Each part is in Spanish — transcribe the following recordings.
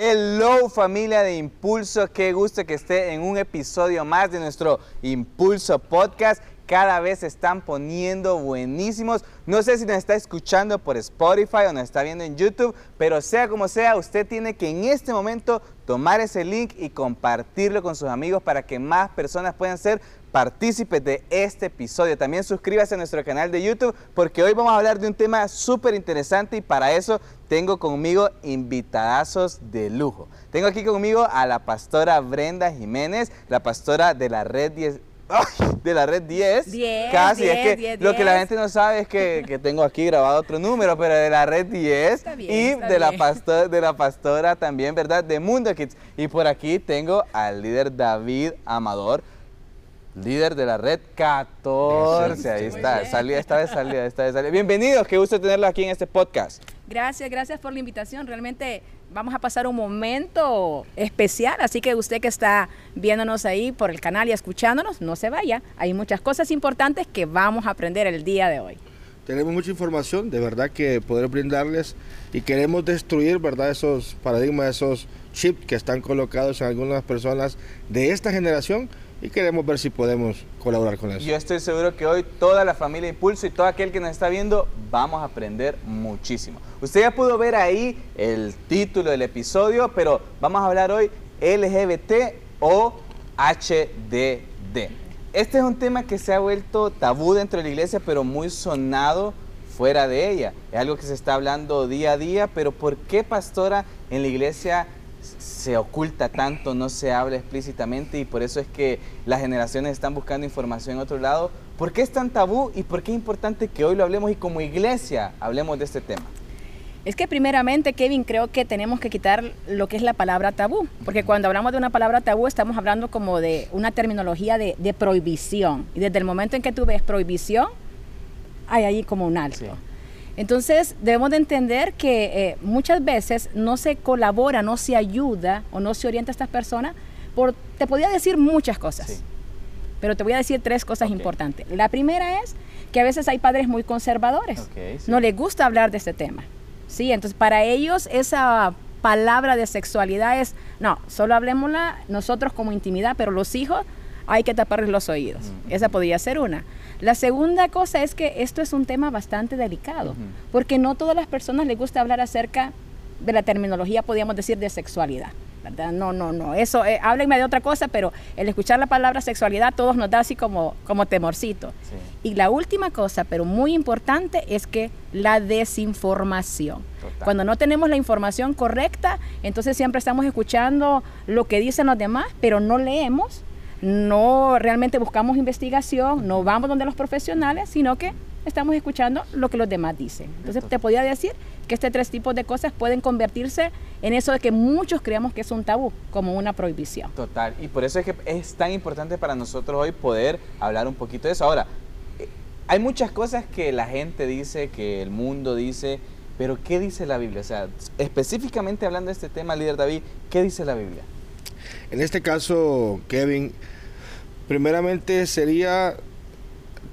Hello familia de Impulso, qué gusto que esté en un episodio más de nuestro Impulso Podcast. Cada vez se están poniendo buenísimos. No sé si nos está escuchando por Spotify o nos está viendo en YouTube, pero sea como sea, usted tiene que en este momento tomar ese link y compartirlo con sus amigos para que más personas puedan ser partícipes de este episodio. También suscríbase a nuestro canal de YouTube porque hoy vamos a hablar de un tema súper interesante y para eso tengo conmigo invitadazos de lujo. Tengo aquí conmigo a la pastora Brenda Jiménez, la pastora de la red 10. de la red 10. 10 Casi, 10, es que 10, lo que la 10. gente no sabe es que, que tengo aquí grabado otro número, pero de la red 10 Está bien, y está de la, bien. pastora, de la pastora también, ¿verdad? De Mundo Kids. Y por aquí tengo al líder David Amador, líder de la red 14. Ahí está, salida, esta vez salida, esta vez salida. Bienvenidos, qué gusto tenerlo aquí en este podcast. Gracias, gracias por la invitación. Realmente vamos a pasar un momento especial, así que usted que está viéndonos ahí por el canal y escuchándonos, no se vaya. Hay muchas cosas importantes que vamos a aprender el día de hoy. Tenemos mucha información, de verdad que poder brindarles y queremos destruir, ¿verdad? Esos paradigmas, esos chips que están colocados en algunas personas de esta generación y queremos ver si podemos colaborar con eso. Yo estoy seguro que hoy toda la familia Impulso y todo aquel que nos está viendo vamos a aprender muchísimo. Usted ya pudo ver ahí el título del episodio, pero vamos a hablar hoy LGBT o HDD. Este es un tema que se ha vuelto tabú dentro de la iglesia, pero muy sonado fuera de ella. Es algo que se está hablando día a día, pero ¿por qué, pastora, en la iglesia se oculta tanto, no se habla explícitamente y por eso es que las generaciones están buscando información en otro lado? ¿Por qué es tan tabú y por qué es importante que hoy lo hablemos y como iglesia hablemos de este tema? Es que primeramente, Kevin, creo que tenemos que quitar lo que es la palabra tabú, porque cuando hablamos de una palabra tabú estamos hablando como de una terminología de, de prohibición. Y desde el momento en que tú ves prohibición, hay ahí como un alto. Sí. Entonces debemos de entender que eh, muchas veces no se colabora, no se ayuda o no se orienta a estas personas por, te podría decir muchas cosas, Sí. pero te voy a decir tres cosas importantes. La primera es que a veces hay padres muy conservadores, sí. no les gusta hablar de este tema, ¿sí? Entonces para ellos esa palabra de sexualidad es, no, solo hablemosla nosotros como intimidad, pero los hijos hay que taparles los oídos. Ujú. Esa podría ser una. La segunda cosa es que esto es un tema bastante delicado, porque no todas las personas les gusta hablar acerca de la terminología, podríamos decir, de sexualidad. ¿verdad? No, no, no. Eso, eh, háblenme de otra cosa, pero el escuchar la palabra sexualidad todos nos da así como, como temorcito. Sí. Y la última cosa, pero muy importante, es que la desinformación. Total. Cuando no tenemos la información correcta, entonces siempre estamos escuchando lo que dicen los demás, pero no leemos, no realmente buscamos investigación, no vamos donde los profesionales, sino que estamos escuchando lo que los demás dicen. Entonces te podría decir que este tres tipos de cosas pueden convertirse en eso de que muchos creemos que es un tabú, como una prohibición. Total, y por eso es que es tan importante para nosotros hoy poder hablar un poquito de eso. Ahora, eh, hay muchas cosas que la gente dice, que el mundo dice, pero ¿qué dice la Biblia? O sea, específicamente hablando de este tema, líder David, ¿qué dice la Biblia? En este caso, Kevin, primeramente sería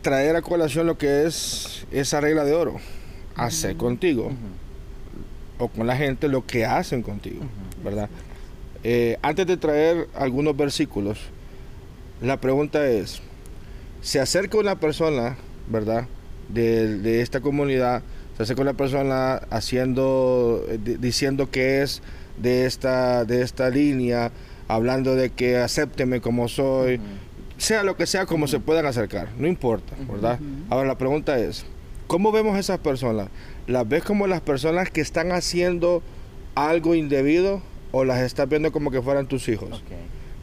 traer a colación lo que es esa regla de oro, hacer contigo o con la gente lo que hacen contigo, ¿verdad? Eh, antes de traer algunos versículos, la pregunta es, se acerca una persona, ¿verdad? De, de esta comunidad, se acerca una persona haciendo, eh, di- diciendo que es de esta, de esta línea, hablando de que acépteme como soy, sea lo que sea, como se puedan acercar, no importa, ¿verdad? Ahora la pregunta es, ¿cómo vemos a esas personas? ¿Las ves como las personas que están haciendo algo indebido o las estás viendo como que fueran tus hijos?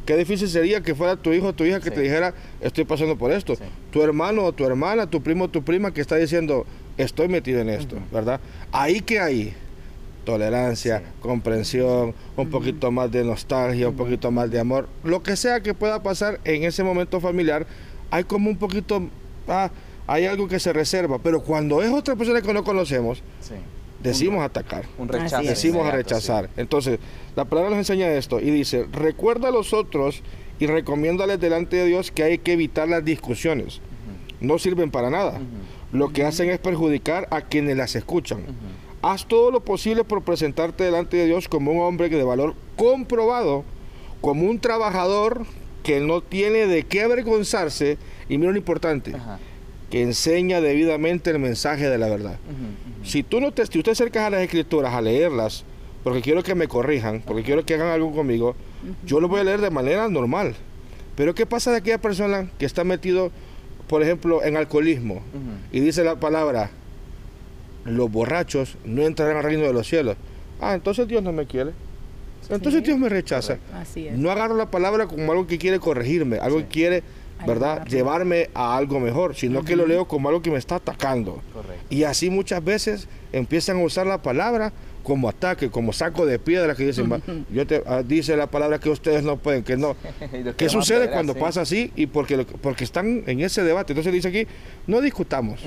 Qué difícil sería que fuera tu hijo o tu hija que Sí. te dijera, estoy pasando por esto. Sí. Tu hermano o tu hermana, tu primo o tu prima que está diciendo, estoy metido en esto. ¿verdad? Ahí que hay tolerancia, Sí. comprensión, un poquito más de nostalgia, un poquito más de amor, lo que sea que pueda pasar en ese momento familiar, hay como un poquito, ah, hay algo que se reserva, pero cuando es otra persona que no conocemos, Sí. decimos atacar. Un rechazo. Decimos a rechazar. Entonces, la palabra nos enseña esto y dice, recuerda a los otros y recomiéndales delante de Dios que hay que evitar las discusiones. No sirven para nada. Lo que hacen es perjudicar a quienes las escuchan. Haz todo lo posible por presentarte delante de Dios como un hombre de valor comprobado, como un trabajador que no tiene de qué avergonzarse, y mira lo importante, Ajá. que enseña debidamente el mensaje de la verdad. Si tú no te, si te acercas a las escrituras a leerlas, porque quiero que me corrijan, porque quiero que hagan algo conmigo, yo lo voy a leer de manera normal. Pero ¿qué pasa de aquella persona que está metido, por ejemplo, en alcoholismo y dice la palabra, los borrachos no entrarán al reino de los cielos? Ah, entonces Dios no me quiere. Entonces Sí. Dios me rechaza. Así es. No agarro la palabra como algo que quiere corregirme, algo Sí. que quiere, ¿verdad?, Ayudarme. llevarme a algo mejor, sino que lo leo como algo que me está atacando. Correcto. Y así muchas veces empiezan a usar la palabra como ataque, como saco de piedra que dicen, "Va, yo te, ah, dice la palabra que ustedes no pueden, que no. ¿Qué sucede cuando pasa así? Y porque, porque están en ese debate. Entonces dice aquí, no discutamos,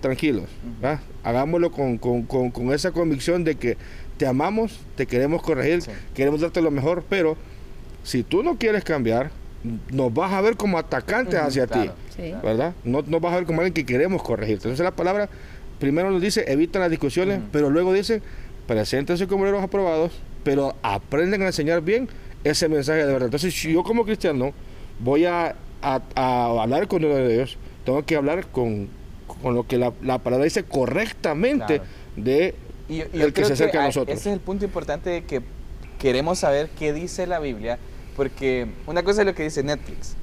tranquilos, hagámoslo con, con- con- con esa convicción de que te amamos, te queremos corregir, Sí. queremos darte lo mejor, pero si tú no quieres cambiar, nos vas a ver como atacantes hacia claro. ti. Sí. ¿verdad? No nos vas a ver como alguien que queremos corregir. Entonces la palabra primero nos dice evitan las discusiones, pero luego dice preséntense como obreros aprobados, pero aprenden a enseñar bien ese mensaje de verdad. Entonces si yo como cristiano voy a, a- a hablar con uno de ellos, tengo que hablar con, con lo que la, la palabra dice correctamente Claro. de Y yo- y el que se acerca a nosotros. Ese es el punto importante de que queremos saber qué dice la Biblia, porque una cosa es lo que dice Netflix,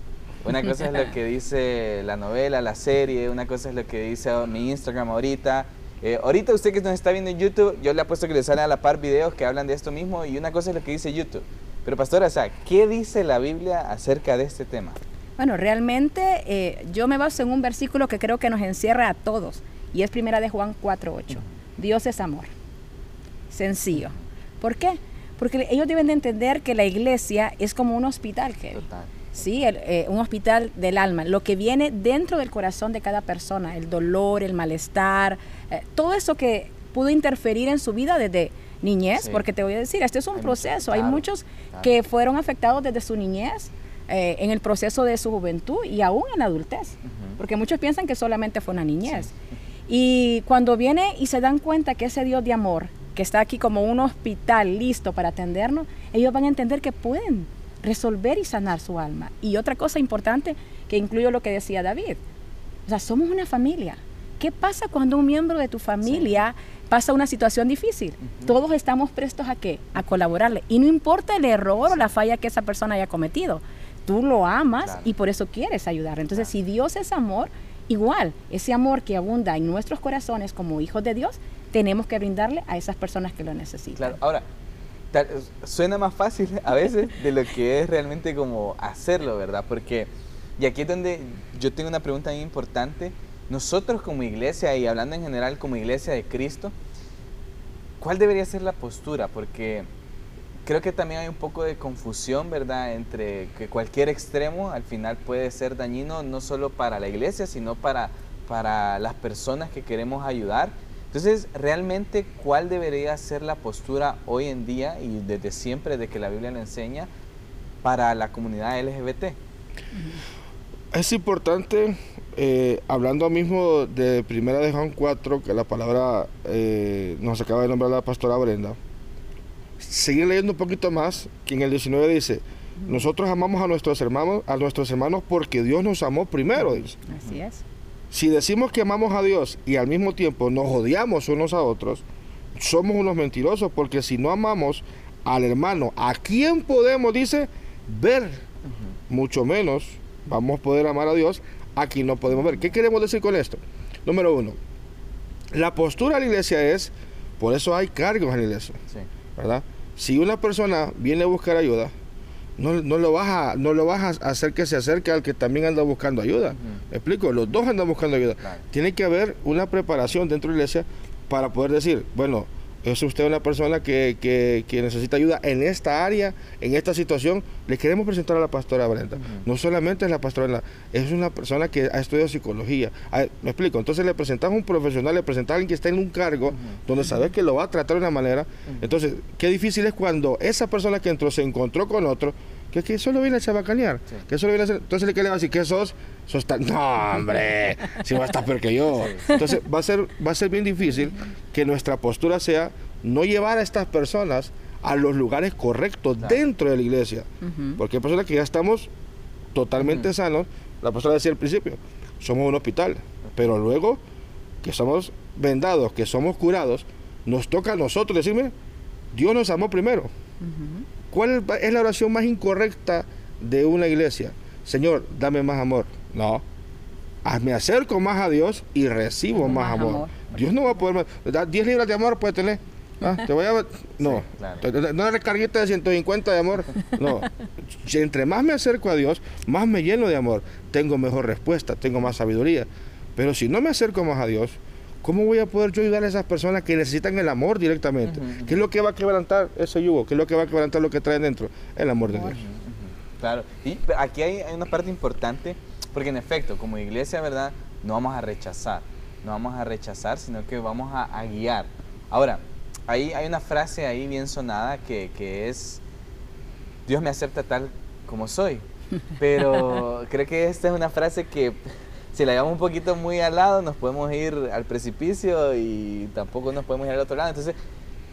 una cosa es lo que dice la novela, la serie, una cosa es lo que dice mi Instagram ahorita. Eh, ahorita usted que nos está viendo en YouTube, yo le apuesto que le salen a la par videos que hablan de esto mismo y una cosa es lo que dice YouTube. Pero pastora, o sea, ¿qué dice la Biblia acerca de este tema? Bueno, realmente eh, yo me baso en un versículo que creo que nos encierra a todos y es primera de Juan 4.8. Dios es amor. Sencillo. ¿Por qué? Porque ellos deben de entender que la iglesia es como un hospital, Kevin. Sí, el, eh, un hospital del alma, lo que viene dentro del corazón de cada persona, el dolor, el malestar, eh, todo eso que pudo interferir en su vida desde niñez, Sí. porque te voy a decir, este es un Hay proceso, hay claro, muchos claro. que fueron afectados desde su niñez, eh, en el proceso de su juventud y aún en la adultez, porque muchos piensan que solamente fue una niñez. Y cuando viene y se dan cuenta que ese Dios de amor, que está aquí como un hospital listo para atendernos, ellos van a entender que pueden resolver y sanar su alma. Y otra cosa importante que incluyo lo que decía David, o sea, somos una familia. ¿Qué pasa cuando un miembro de tu familia pasa una situación difícil? Todos estamos prestos a qué? A colaborarle. Y no importa el error o la falla que esa persona haya cometido. Tú lo amas Claro. y por eso quieres ayudar. Entonces, si Dios es amor, igual, ese amor que abunda en nuestros corazones como hijos de Dios, tenemos que brindarle a esas personas que lo necesitan. Claro, ahora, suena más fácil a veces de lo que es realmente como hacerlo, ¿verdad? Porque, y aquí es donde yo tengo una pregunta muy importante, nosotros como iglesia y hablando en general como iglesia de Cristo, ¿cuál debería ser la postura? Porque creo que también hay un poco de confusión, ¿verdad? Entre que cualquier extremo al final puede ser dañino no solo para la iglesia, sino para, para las personas que queremos ayudar. Entonces, realmente, ¿cuál debería ser la postura hoy en día y desde siempre de que la Biblia lo enseña para la comunidad LGBT? Es importante, eh, hablando mismo de Primera de Juan 4, que la palabra eh, nos acaba de nombrar la pastora Brenda, seguir leyendo un poquito más, que en el 19 dice, nosotros amamos a nuestros hermanos, a nuestros hermanos porque Dios nos amó primero, dice. Así es. Si decimos que amamos a Dios y al mismo tiempo nos odiamos unos a otros, somos unos mentirosos, porque si no amamos al hermano, ¿a quién podemos, dice, ver? Mucho menos vamos a poder amar a Dios a quien no podemos ver. ¿Qué queremos decir con esto? Número uno, la postura de la iglesia es, por eso hay cargos en la iglesia, Sí. ¿verdad? Si una persona viene a buscar ayuda, no, no lo vas a, no lo vas a hacer que se acerque al que también anda buscando ayuda. Ujú. ¿Me explico? Los dos andan buscando ayuda. Claro. Tiene que haber una preparación dentro de la iglesia para poder decir, bueno, es usted una persona que, que- que necesita ayuda en esta área, en esta situación. Le queremos presentar a la pastora Brenda. No solamente es la pastora, Brenda, es una persona que ha estudiado psicología. Ah, ¿Me explico? Entonces le presentamos a un profesional, le presentamos a alguien que está en un cargo donde sabes que lo va a tratar de una manera. Entonces, qué difícil es cuando esa persona que entró se encontró con otro que, que solo viene a chabacanear, Sí. que solo viene a hacer... Entonces, ¿qué le va a decir? ¿Qué sos? Sos tan... No, hombre, si va a estar peor que yo. Entonces, va a, ser, va a ser bien difícil que nuestra postura sea no llevar a estas personas a los lugares correctos Claro. dentro de la iglesia. Porque hay personas que ya estamos totalmente sanos. La persona decía al principio, somos un hospital. Pero luego que somos vendados, que somos curados, nos toca a nosotros decirme, Dios nos amó primero. Ujú. ¿Cuál es- la oración más incorrecta de una iglesia? Señor, dame más amor. No. Ah, Me acerco más a Dios y recibo más, Más amor. amor. Dios no va a poder... más- da 10 libras de amor puede tener. Ah, te voy a... No. Sí, claro. Una recarguita de 150 de amor. No. Entre más me acerco a Dios, más me lleno de amor. Tengo mejor respuesta, tengo más sabiduría. Pero si no me acerco más a Dios, ¿cómo voy a poder yo ayudar a esas personas que necesitan el amor directamente? Ujú, ujú. ¿Qué es lo que va a quebrantar ese yugo? ¿Qué es lo que va a quebrantar lo que traen dentro? El amor de Dios. Claro, y aquí hay, hay una parte importante, porque en efecto, como iglesia, ¿verdad? No vamos a rechazar, no vamos a rechazar, sino que vamos a, a guiar. Ahora, ahí hay una frase ahí bien sonada que, que es, Dios me acepta tal como soy, pero creo que esta es una frase que si la llevamos un poquito muy al lado, nos podemos ir al precipicio y tampoco nos podemos ir al otro lado. Entonces,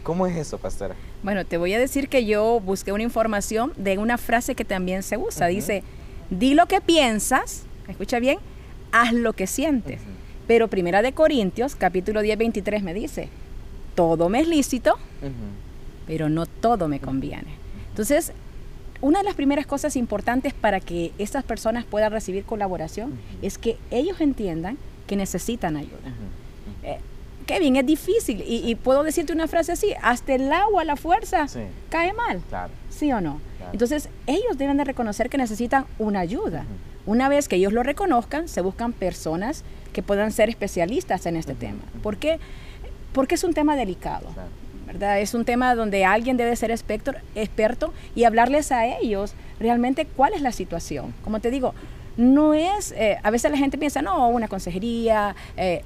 ¿cómo es eso, pastora? Bueno, te voy a decir que yo busqué una información de una frase que también se usa. Dice, di lo que piensas, escucha bien, haz lo que sientes. Pero Primera de Corintios, capítulo 10, 23 me dice, todo me es lícito, pero no todo me conviene. Entonces, una de las primeras cosas importantes para que estas personas puedan recibir colaboración es que ellos entiendan que necesitan ayuda. Ujú. Eh, Kevin, es difícil y, y puedo decirte una frase así, hasta el agua la fuerza Sí, cae mal. claro. ¿Sí o no? Claro. Entonces, ellos deben de reconocer que necesitan una ayuda. Una vez que ellos lo reconozcan, se buscan personas que puedan ser especialistas en este tema. ¿Por qué? Porque es un tema delicado. Claro. ¿Verdad? Es un tema donde alguien debe ser experto, experto y hablarles a ellos realmente cuál es la situación. Como te digo, no es, eh, a veces la gente piensa, no, una consejería, eh,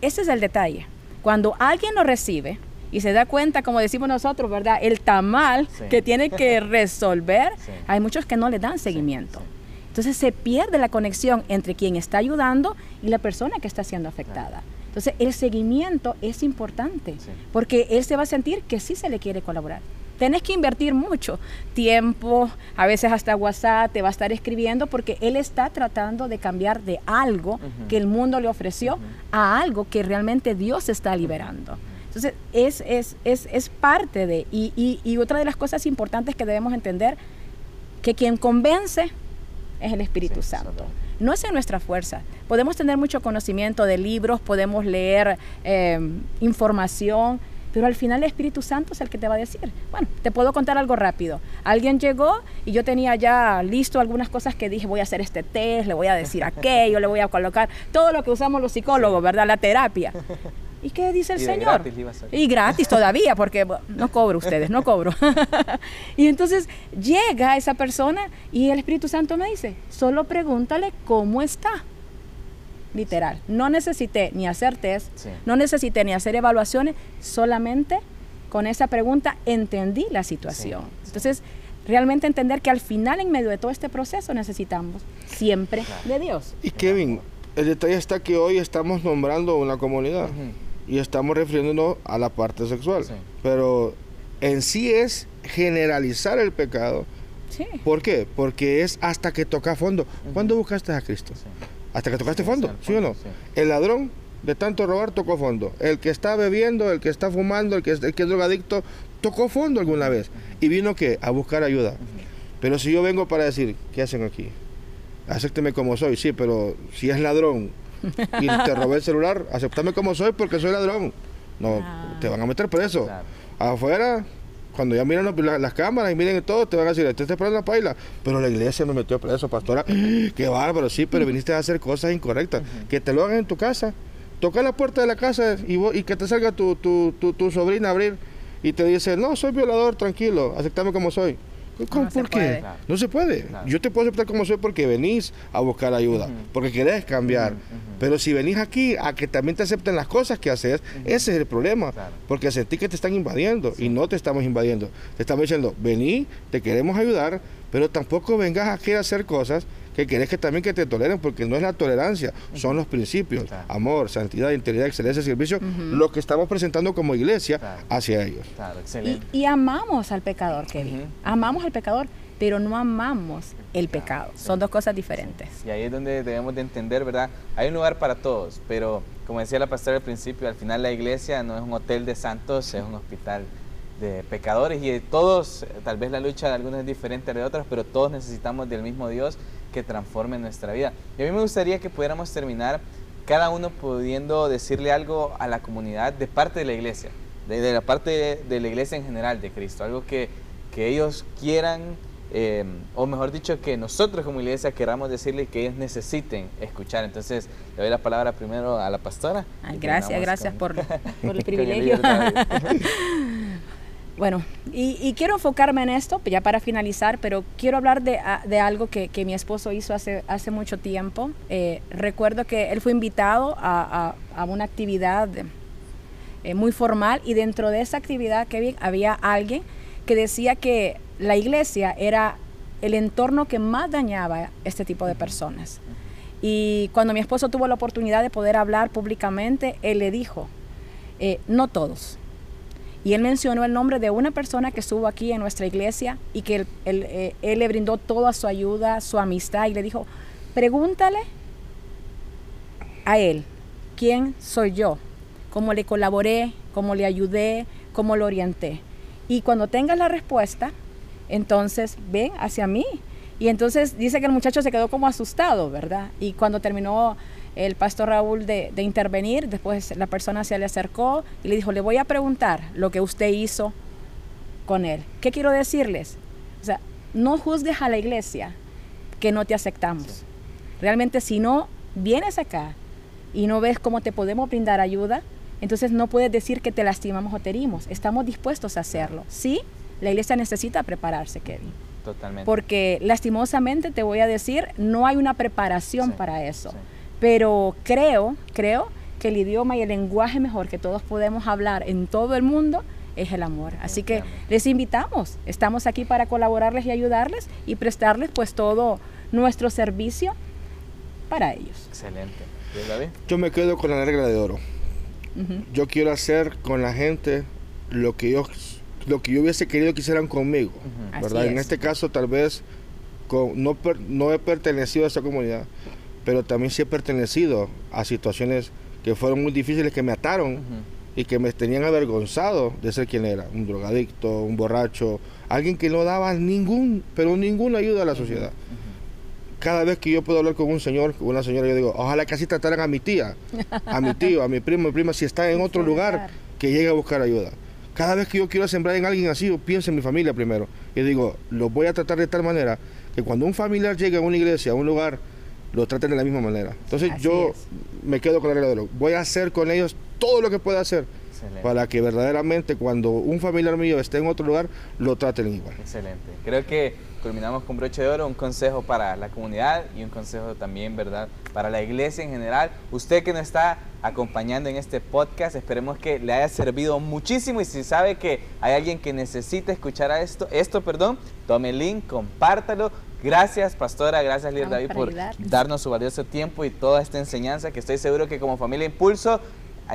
ese es el detalle. Cuando alguien lo recibe y se da cuenta, como decimos nosotros, ¿verdad? El tamal Sí. que tiene que resolver, Sí. hay muchos que no le dan seguimiento. sí. Entonces se pierde la conexión entre quien está ayudando y la persona que está siendo afectada. Entonces el seguimiento es importante Sí. porque él se va a sentir que sí se le quiere colaborar. Tenés que invertir mucho tiempo, a veces hasta WhatsApp te va a estar escribiendo porque él está tratando de cambiar de algo que el mundo le ofreció a algo que realmente Dios está liberando. Entonces es, es, es, es parte de, y, y, y otra de las cosas importantes que debemos entender, que quien convence es el Espíritu Sí, Santo. No es en nuestra fuerza. Podemos tener mucho conocimiento de libros, podemos leer eh, información, pero al final el Espíritu Santo es el que te va a decir. Bueno, te puedo contar algo rápido. Alguien llegó y yo tenía ya listo algunas cosas que dije, voy a hacer este test, le voy a decir aquello, le voy a colocar todo lo que usamos los psicólogos, ¿verdad? La terapia. ¿Y qué dice el Y Señor? gratis le iba a salir. Y gratis todavía, porque bueno, no cobro ustedes, no cobro. y entonces llega esa persona y el Espíritu Santo me dice, solo pregúntale cómo está. Literal. No necesité ni hacer test, Sí. no necesité ni hacer evaluaciones, solamente con esa pregunta entendí la situación. Sí, sí. Entonces, realmente entender que al final, en medio de todo este proceso, necesitamos siempre de Dios. Y Kevin, el detalle está que hoy estamos nombrando una comunidad Ujú. Y estamos refiriéndonos a la parte sexual. Sí. Pero en sí es generalizar el pecado. Sí. ¿Por qué? Porque es hasta que toca fondo. ¿Cuándo buscaste a Cristo? Sí. Hasta que tocaste Sí, fondo, sí, al ¿sí o no? fondo, sí. El ladrón de tanto robar tocó fondo. El que está bebiendo, el que está fumando, el que es, el que es drogadicto, tocó fondo alguna vez. Y vino que a buscar ayuda. Pero si yo vengo para decir, ¿qué hacen aquí? Acépteme como soy, sí, pero si es ladrón y te robé el celular, aceptame como soy porque soy ladrón. No, Ah. te van a meter preso. Claro. Afuera, cuando ya miran la- las cámaras y miren todo, te van a decir, este está esperando la paila. Pero la iglesia me metió preso, pastora. Qué bárbaro, sí, pero viniste a hacer cosas incorrectas. Que te lo hagan en tu casa. Toca la puerta de la casa y, vos- y que te salga tu, tu, tu, tu sobrina a abrir y te dice, no, soy violador, tranquilo, aceptame como soy. ¿Cómo- No se ¿Por qué? puede. No se puede. Claro. Yo te puedo aceptar como soy porque venís a buscar ayuda, porque querés cambiar. Pero si venís aquí a que también te acepten las cosas que haces, ese es el problema. Claro. Porque sentí que te están invadiendo y no te estamos invadiendo. Te estamos diciendo, vení, te queremos ayudar, pero tampoco vengas aquí a hacer cosas que querés que también que te toleren, porque no es la tolerancia, son los principios, Claro. amor, santidad, integridad, excelencia, servicio, Ujú. lo que estamos presentando como iglesia Claro. hacia ellos. Claro, Y, excelente. y amamos al pecador, Kevin. Amamos al pecador, pero no amamos el pecado. Son dos cosas diferentes. Y ahí es donde debemos de entender, ¿verdad? Hay un lugar para todos, pero como decía la pastora al principio, al final la iglesia no es un hotel de santos, es un hospital de pecadores y todos, tal vez la lucha de algunos es diferente de otros, pero todos necesitamos del mismo Dios que transforme nuestra vida. Y a mí me gustaría que pudiéramos terminar cada uno pudiendo decirle algo a la comunidad de parte de la iglesia, de, de la parte de, de la iglesia en general de Cristo, algo que, que ellos quieran, eh, o mejor dicho, que nosotros como iglesia queramos decirle que ellos necesiten escuchar. Entonces, le doy la palabra primero a la pastora. Y gracias, gracias con- por, por el privilegio. Bueno, y, quiero enfocarme en esto, ya para finalizar, pero quiero hablar de, a- algo que, mi esposo hizo hace, mucho tiempo. Eh, recuerdo que él fue invitado a, a- a una actividad eh, muy formal y dentro de esa actividad, había alguien que decía que la iglesia era el entorno que más dañaba este tipo de personas. Y cuando mi esposo tuvo la oportunidad de poder hablar públicamente, él le dijo, eh, no todos. Y él mencionó el nombre de una persona que estuvo aquí en nuestra iglesia y que eh, él le brindó toda su ayuda, su amistad y le dijo, pregúntale a él, ¿quién soy yo? ¿Cómo le colaboré? ¿Cómo le ayudé? ¿Cómo lo orienté? Y cuando tengas la respuesta, entonces ven hacia mí. Y entonces dice que el muchacho se quedó como asustado, ¿verdad? Y cuando terminó el pastor Raúl de, de intervenir, después la persona se le acercó y le dijo, le voy a preguntar lo que usted hizo con él. ¿Qué quiero decirles? O sea, no juzgues a la iglesia que no te aceptamos. Realmente si no vienes acá y no ves cómo te podemos brindar ayuda, entonces no puedes decir que te lastimamos o te herimos. Estamos dispuestos a hacerlo. Sí, la iglesia necesita prepararse, Kevin. Totalmente. Porque lastimosamente te voy a decir, no hay una preparación Sí, para eso. sí. Pero creo, creo que el idioma y el lenguaje mejor que todos podemos hablar en todo el mundo es el amor. Así que les invitamos. Estamos aquí para colaborarles y ayudarles y prestarles pues todo nuestro servicio para ellos. Excelente. Yo me quedo con la regla de oro. Yo quiero hacer con la gente lo que yo, lo que yo hubiese querido que hicieran conmigo. ¿verdad? En es. este caso tal vez con- no, per- no he pertenecido a esa comunidad, pero también sí he pertenecido a situaciones que fueron muy difíciles, que me ataron y que me tenían avergonzado de ser quien era, un drogadicto, un borracho, alguien que no daba ningún, pero ninguna ayuda a la sociedad. Cada vez que yo puedo hablar con un señor, con una señora, yo digo, ojalá que así trataran a mi tía, a mi tío, a mi primo, mi prima, si está en otro lugar, que llegue a buscar ayuda. Cada vez que yo quiero sembrar en alguien así, yo pienso en mi familia primero. Y digo, lo voy a tratar de tal manera que cuando un familiar llegue a una iglesia, a un lugar, lo traten de la misma manera. Entonces Así yo es. me quedo con la regla de oro. Voy a hacer con ellos todo lo que pueda hacer Excelente. para que verdaderamente cuando un familiar mío esté en otro lugar, lo traten igual. Excelente. Creo que culminamos con broche de oro, un consejo para la comunidad y un consejo también, ¿verdad? Para la iglesia en general. Usted que nos está acompañando en este podcast, esperemos que le haya servido muchísimo y si sabe que hay alguien que necesita escuchar a esto, esto, perdón, tome el link, compártalo. Gracias, pastora, gracias, líder David, por darnos su valioso tiempo y toda esta enseñanza que estoy seguro que como familia Impulso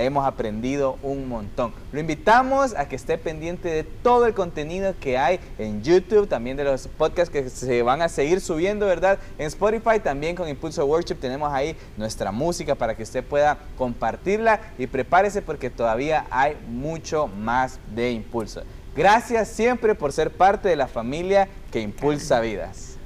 hemos aprendido un montón. Lo invitamos a que esté pendiente de todo el contenido que hay en YouTube, también de los podcasts que se van a seguir subiendo, ¿verdad? En Spotify, también con Impulso Worship tenemos ahí nuestra música para que usted pueda compartirla y prepárese porque todavía hay mucho más de Impulso. Gracias siempre por ser parte de la familia que impulsa vidas.